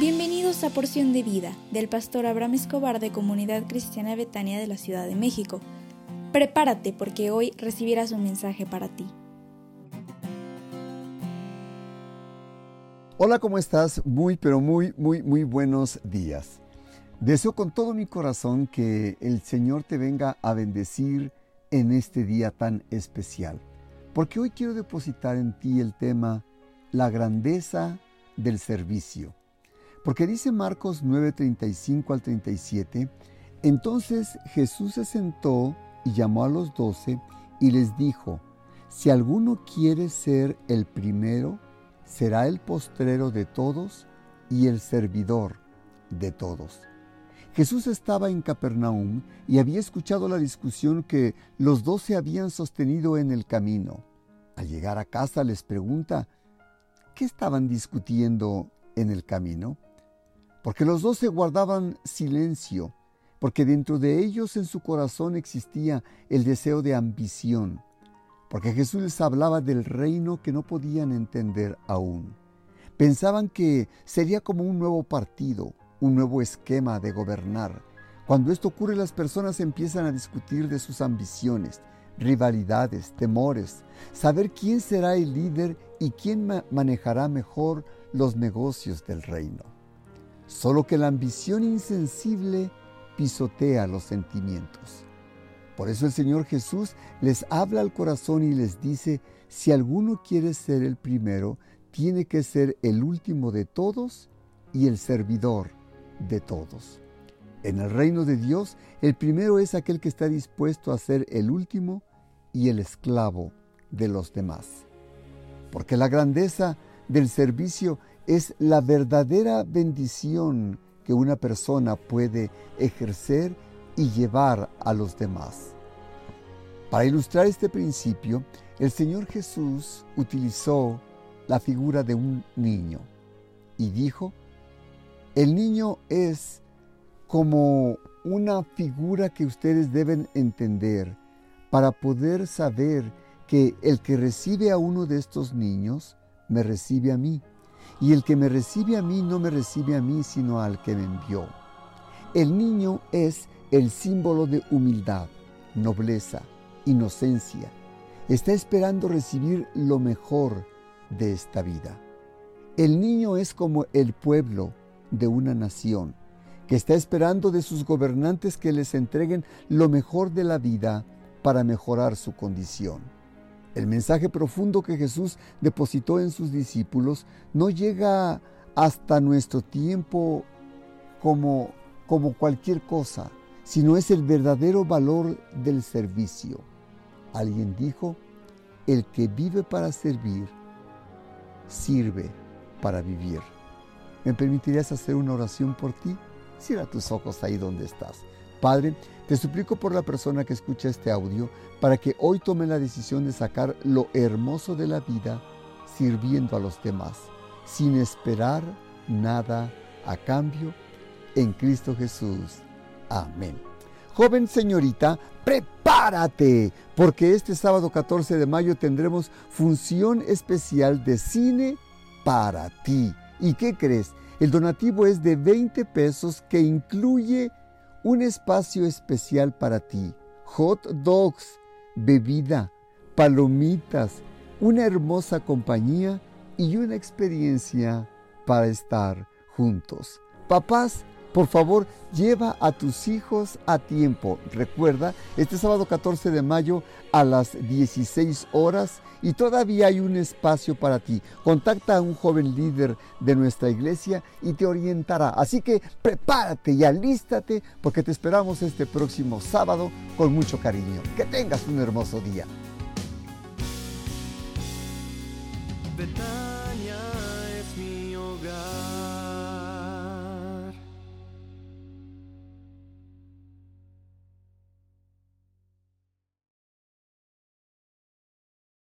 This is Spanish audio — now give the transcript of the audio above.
Bienvenidos a Porción de Vida del pastor Abraham Escobar de Comunidad Cristiana Betania de la Ciudad de México. Prepárate porque hoy recibirás un mensaje para ti. Hola, ¿cómo estás? Muy, pero muy, muy, muy buenos días. Deseo con todo mi corazón que el Señor te venga a bendecir en este día tan especial, porque hoy quiero depositar en ti el tema la grandeza del servicio. Porque dice Marcos 9:35 al 37, entonces Jesús se sentó y llamó a los doce y les dijo, si alguno quiere ser el primero, será el postrero de todos y el servidor de todos. Jesús estaba en Capernaum y había escuchado la discusión que los doce habían sostenido en el camino. Al llegar a casa les pregunta, ¿qué estaban discutiendo en el camino? Porque los doce guardaban silencio, porque dentro de ellos en su corazón existía el deseo de ambición, porque Jesús les hablaba del reino que no podían entender aún. Pensaban que sería como un nuevo partido, un nuevo esquema de gobernar. Cuando esto ocurre las personas empiezan a discutir de sus ambiciones, rivalidades, temores, saber quién será el líder y quién manejará mejor los negocios del reino. Solo que la ambición insensible pisotea los sentimientos. Por eso el Señor Jesús les habla al corazón y les dice, si alguno quiere ser el primero, tiene que ser el último de todos y el servidor de todos. En el reino de Dios, el primero es aquel que está dispuesto a ser el último y el esclavo de los demás. Porque la grandeza del servicio es la verdadera bendición que una persona puede ejercer y llevar a los demás. Para ilustrar este principio, el Señor Jesús utilizó la figura de un niño y dijo, el niño es como una figura que ustedes deben entender para poder saber que el que recibe a uno de estos niños, me recibe a mí. Y el que me recibe a mí no me recibe a mí, sino al que me envió. El niño es el símbolo de humildad, nobleza, inocencia. Está esperando recibir lo mejor de esta vida. El niño es como el pueblo de una nación, que está esperando de sus gobernantes que les entreguen lo mejor de la vida para mejorar su condición. El mensaje profundo que Jesús depositó en sus discípulos no llega hasta nuestro tiempo como, como cualquier cosa, sino es el verdadero valor del servicio. Alguien dijo, el que vive para servir, sirve para vivir. ¿Me permitirías hacer una oración por ti? Cierra tus ojos ahí donde estás. Padre, te suplico por la persona que escucha este audio para que hoy tome la decisión de sacar lo hermoso de la vida sirviendo a los demás, sin esperar nada a cambio, en Cristo Jesús. Amén. Joven señorita, prepárate, porque este sábado 14 de mayo tendremos función especial de cine para ti. ¿Y qué crees? El donativo es de 20 pesos que incluye un espacio especial para ti, hot dogs, bebida, palomitas, una hermosa compañía y una experiencia para estar juntos. Papás, por favor, lleva a tus hijos a tiempo. Recuerda, este sábado 14 de mayo a las 16 horas y todavía hay un espacio para ti. Contacta a un joven líder de nuestra iglesia y te orientará. Así que prepárate y alístate porque te esperamos este próximo sábado con mucho cariño. Que tengas un hermoso día.